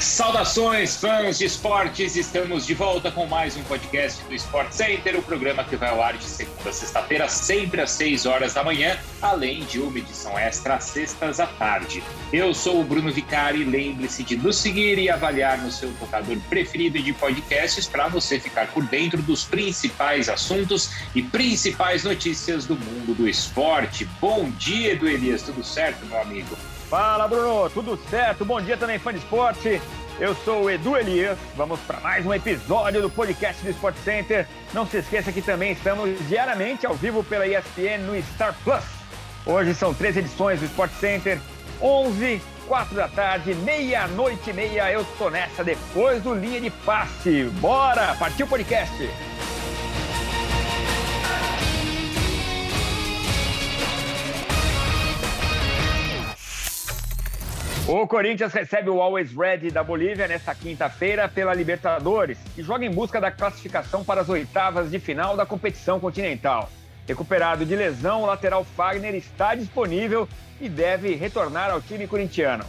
Saudações, fãs de esportes! Estamos de volta com mais um podcast do Sport Center, o programa que vai ao ar de segunda a sexta-feira, sempre às 6 horas da manhã, além de uma edição extra às sextas à tarde. Eu sou o Bruno Vicari, lembre-se de nos seguir e avaliar no seu tocador preferido de podcasts para você ficar por dentro dos principais assuntos e principais notícias do mundo do esporte. Bom dia, Edu Elias, tudo certo, meu amigo? Fala, Bruno, tudo certo? Bom dia também, fã de esporte. Eu sou o Edu Elias. Vamos para mais um episódio do podcast do Sport Center. Não se esqueça que também estamos diariamente ao vivo pela ESPN no Star Plus. Hoje são três edições do Sport Center, 11, 4 da tarde, meia-noite e meia. Eu tô nessa depois do linha de passe. Bora, partiu o podcast. O Corinthians recebe o Always Red da Bolívia nesta quinta-feira pela Libertadores e joga em busca da classificação para as oitavas de final da competição continental. Recuperado de lesão, o lateral Fagner está disponível e deve retornar ao time corintiano.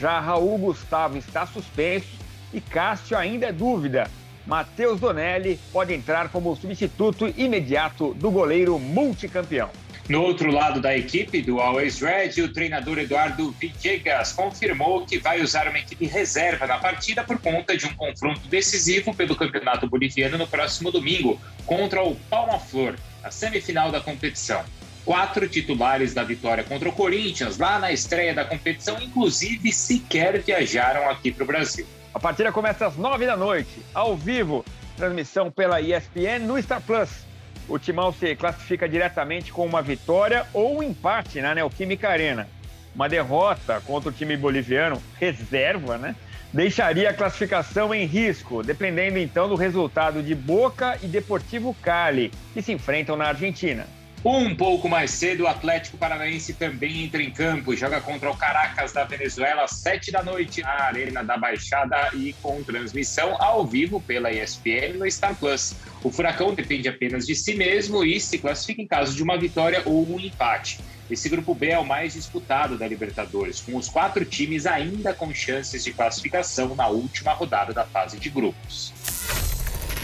Já Raul Gustavo está suspenso e Cássio ainda é dúvida. Matheus Donelli pode entrar como substituto imediato do goleiro multicampeão. No outro lado da equipe do Always Red, o treinador Eduardo Villegas confirmou que vai usar uma equipe reserva na partida por conta de um confronto decisivo pelo Campeonato Boliviano no próximo domingo contra o Palma Flor, a semifinal da competição. Quatro titulares da vitória contra o Corinthians lá na estreia da competição, inclusive, sequer viajaram aqui para o Brasil. A partida começa às nove da noite, ao vivo, transmissão pela ESPN no Star Plus o Timão se classifica diretamente com uma vitória ou um empate na Neoquímica Arena. Uma derrota contra o time boliviano, reserva, né? Deixaria a classificação em risco, dependendo então do resultado de Boca e Deportivo Cali, que se enfrentam na Argentina. Um pouco mais cedo, o Atlético Paranaense também entra em campo e joga contra o Caracas da Venezuela às sete da noite na Arena da Baixada e com transmissão ao vivo pela ESPN no Star Plus. O Furacão depende apenas de si mesmo e se classifica em caso de uma vitória ou um empate. Esse grupo B é o mais disputado da Libertadores, com os quatro times ainda com chances de classificação na última rodada da fase de grupos.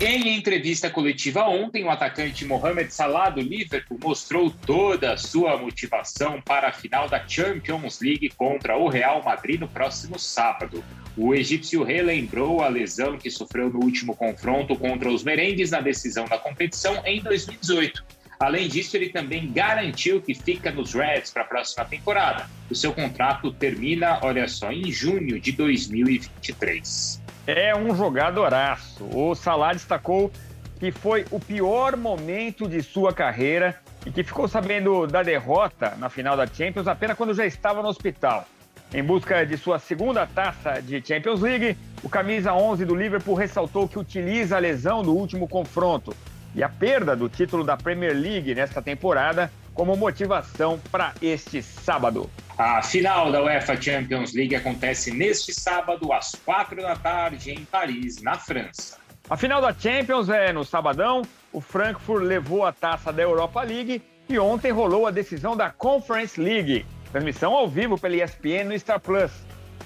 Em entrevista coletiva ontem, o atacante Mohamed Salah do Liverpool mostrou toda a sua motivação para a final da Champions League contra o Real Madrid no próximo sábado. O egípcio relembrou a lesão que sofreu no último confronto contra os merengues na decisão da competição em 2018. Além disso, ele também garantiu que fica nos Reds para a próxima temporada. O seu contrato termina, olha só, em junho de 2023 é um jogadoraço. O Salah destacou que foi o pior momento de sua carreira e que ficou sabendo da derrota na final da Champions apenas quando já estava no hospital. Em busca de sua segunda taça de Champions League, o camisa 11 do Liverpool ressaltou que utiliza a lesão do último confronto e a perda do título da Premier League nesta temporada como motivação para este sábado. A final da UEFA Champions League acontece neste sábado, às quatro da tarde, em Paris, na França. A final da Champions é no sabadão. O Frankfurt levou a taça da Europa League e ontem rolou a decisão da Conference League. Transmissão ao vivo pela ESPN no Star Plus.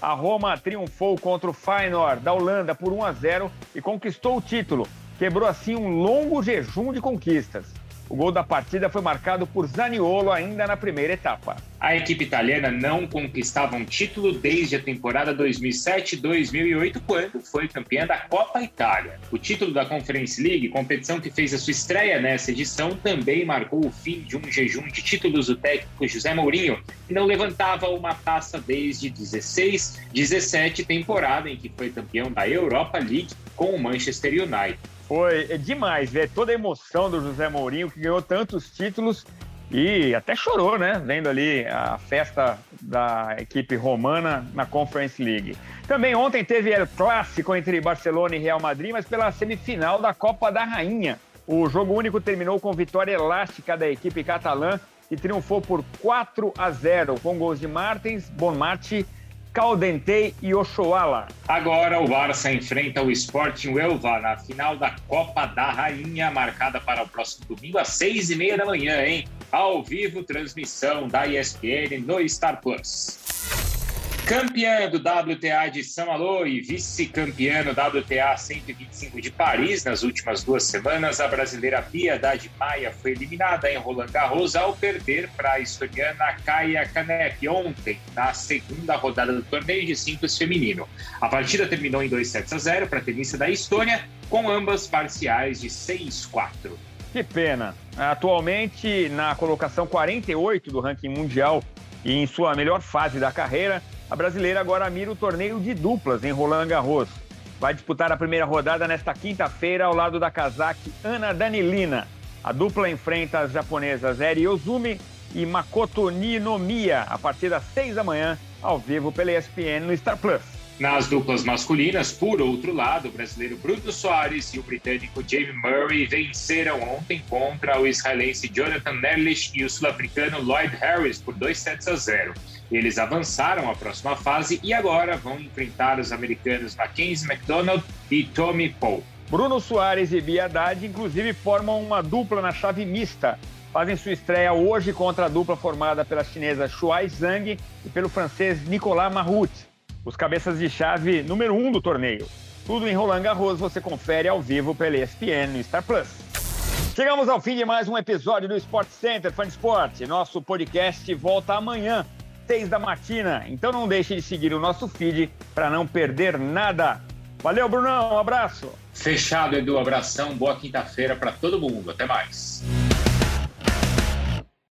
A Roma triunfou contra o Feyenoord da Holanda por 1 a 0 e conquistou o título. Quebrou assim um longo jejum de conquistas. O gol da partida foi marcado por Zaniolo ainda na primeira etapa. A equipe italiana não conquistava um título desde a temporada 2007-2008, quando foi campeã da Copa Itália. O título da Conference League, competição que fez a sua estreia nessa edição, também marcou o fim de um jejum de títulos do técnico José Mourinho, que não levantava uma taça desde 16, 17 temporada em que foi campeão da Europa League com o Manchester United. Foi demais ver toda a emoção do José Mourinho, que ganhou tantos títulos e até chorou, né? Vendo ali a festa da equipe romana na Conference League. Também ontem teve o clássico entre Barcelona e Real Madrid, mas pela semifinal da Copa da Rainha. O jogo único terminou com vitória elástica da equipe catalã, que triunfou por 4 a 0, com gols de Martins, Bonmati Caldentei e Ochoala. Agora o Barça enfrenta o Sporting Huelva na final da Copa da Rainha, marcada para o próximo domingo às seis e meia da manhã, hein? ao vivo, transmissão da ESPN no Star Plus. Campeã do WTA de São Malo e vice-campeã no WTA 125 de Paris nas últimas duas semanas, a brasileira Piedade Maia foi eliminada em Roland Garros ao perder para a estoniana Kaya Kanepi ontem, na segunda rodada do torneio de simples feminino. A partida terminou em 2 sets a 0 para a tenista da Estônia, com ambas parciais de 6-4. Que pena. Atualmente, na colocação 48 do ranking mundial e em sua melhor fase da carreira, a brasileira agora mira o torneio de duplas em Roland Garros. Vai disputar a primeira rodada nesta quinta-feira ao lado da casaque Ana Danilina. A dupla enfrenta as japonesas Eri Ozumi e Makoto Ninomiya a partir das seis da manhã, ao vivo pela ESPN no Star Plus. Nas duplas masculinas, por outro lado, o brasileiro Bruno Soares e o britânico Jamie Murray venceram ontem contra o israelense Jonathan Erlich e o sul-africano Lloyd Harris por 2 sets a 0. Eles avançaram à próxima fase e agora vão enfrentar os americanos Mackenzie McDonald e Tommy Paul. Bruno Soares e Bia Haddad, inclusive, formam uma dupla na chave mista. Fazem sua estreia hoje contra a dupla formada pela chinesa Shuai Zhang e pelo francês Nicolas Mahut, os cabeças de chave número um do torneio. Tudo em Roland Garros você confere ao vivo pela ESPN no Star Plus. Chegamos ao fim de mais um episódio do Sport Center Fan Sport. Nosso podcast volta amanhã seis da matina. Então não deixe de seguir o nosso feed para não perder nada. Valeu, Brunão. Um abraço. Fechado, Edu. Abração. Boa quinta-feira para todo mundo. Até mais.